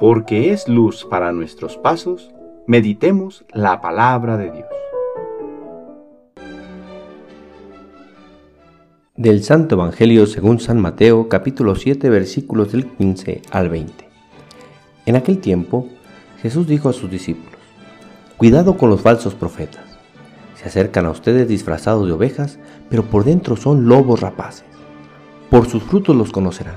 porque es luz para nuestros pasos, meditemos la palabra de Dios. Del Santo Evangelio según San Mateo capítulo 7 versículos del 15 al 20. En aquel tiempo Jesús dijo a sus discípulos, Cuidado con los falsos profetas. Se acercan a ustedes disfrazados de ovejas, pero por dentro son lobos rapaces. Por sus frutos los conocerán.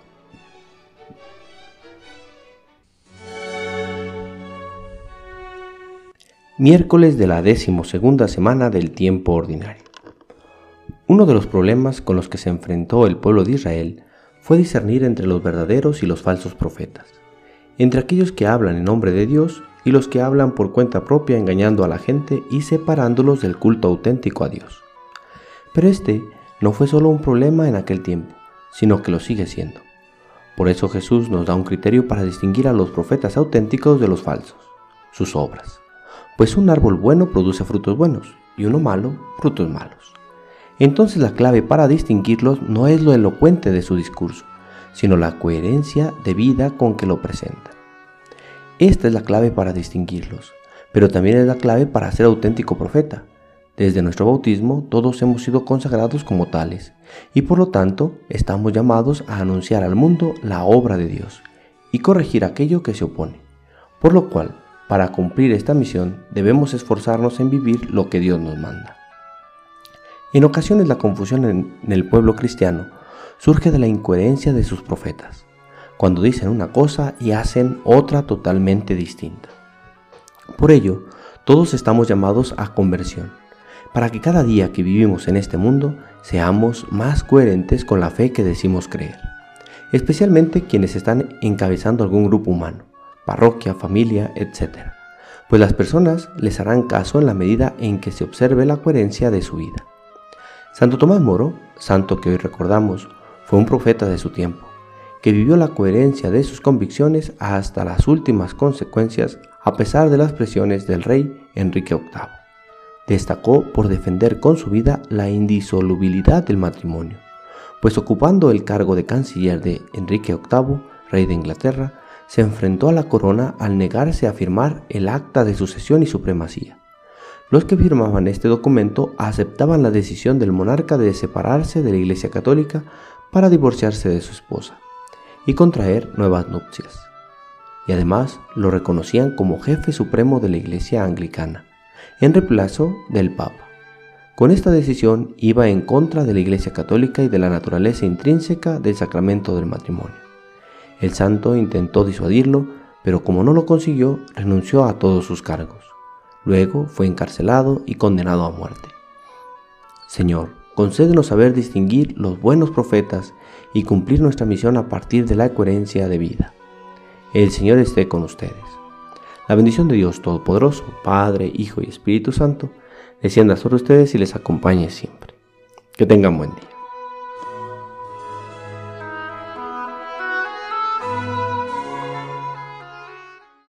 Miércoles de la decimosegunda semana del tiempo ordinario. Uno de los problemas con los que se enfrentó el pueblo de Israel fue discernir entre los verdaderos y los falsos profetas, entre aquellos que hablan en nombre de Dios y los que hablan por cuenta propia engañando a la gente y separándolos del culto auténtico a Dios. Pero este no fue solo un problema en aquel tiempo, sino que lo sigue siendo. Por eso Jesús nos da un criterio para distinguir a los profetas auténticos de los falsos, sus obras pues un árbol bueno produce frutos buenos y uno malo frutos malos. Entonces la clave para distinguirlos no es lo elocuente de su discurso, sino la coherencia de vida con que lo presenta. Esta es la clave para distinguirlos, pero también es la clave para ser auténtico profeta. Desde nuestro bautismo todos hemos sido consagrados como tales, y por lo tanto estamos llamados a anunciar al mundo la obra de Dios y corregir aquello que se opone. Por lo cual, para cumplir esta misión debemos esforzarnos en vivir lo que Dios nos manda. En ocasiones la confusión en el pueblo cristiano surge de la incoherencia de sus profetas, cuando dicen una cosa y hacen otra totalmente distinta. Por ello, todos estamos llamados a conversión, para que cada día que vivimos en este mundo seamos más coherentes con la fe que decimos creer, especialmente quienes están encabezando algún grupo humano parroquia, familia, etc. Pues las personas les harán caso en la medida en que se observe la coherencia de su vida. Santo Tomás Moro, santo que hoy recordamos, fue un profeta de su tiempo, que vivió la coherencia de sus convicciones hasta las últimas consecuencias a pesar de las presiones del rey Enrique VIII. Destacó por defender con su vida la indisolubilidad del matrimonio, pues ocupando el cargo de canciller de Enrique VIII, rey de Inglaterra, se enfrentó a la corona al negarse a firmar el acta de sucesión y supremacía. Los que firmaban este documento aceptaban la decisión del monarca de separarse de la Iglesia Católica para divorciarse de su esposa y contraer nuevas nupcias. Y además lo reconocían como jefe supremo de la Iglesia Anglicana, en reemplazo del Papa. Con esta decisión iba en contra de la Iglesia Católica y de la naturaleza intrínseca del sacramento del matrimonio. El santo intentó disuadirlo, pero como no lo consiguió, renunció a todos sus cargos. Luego fue encarcelado y condenado a muerte. Señor, concédenos saber distinguir los buenos profetas y cumplir nuestra misión a partir de la coherencia de vida. El Señor esté con ustedes. La bendición de Dios Todopoderoso, Padre, Hijo y Espíritu Santo, descienda sobre ustedes y les acompañe siempre. Que tengan buen día.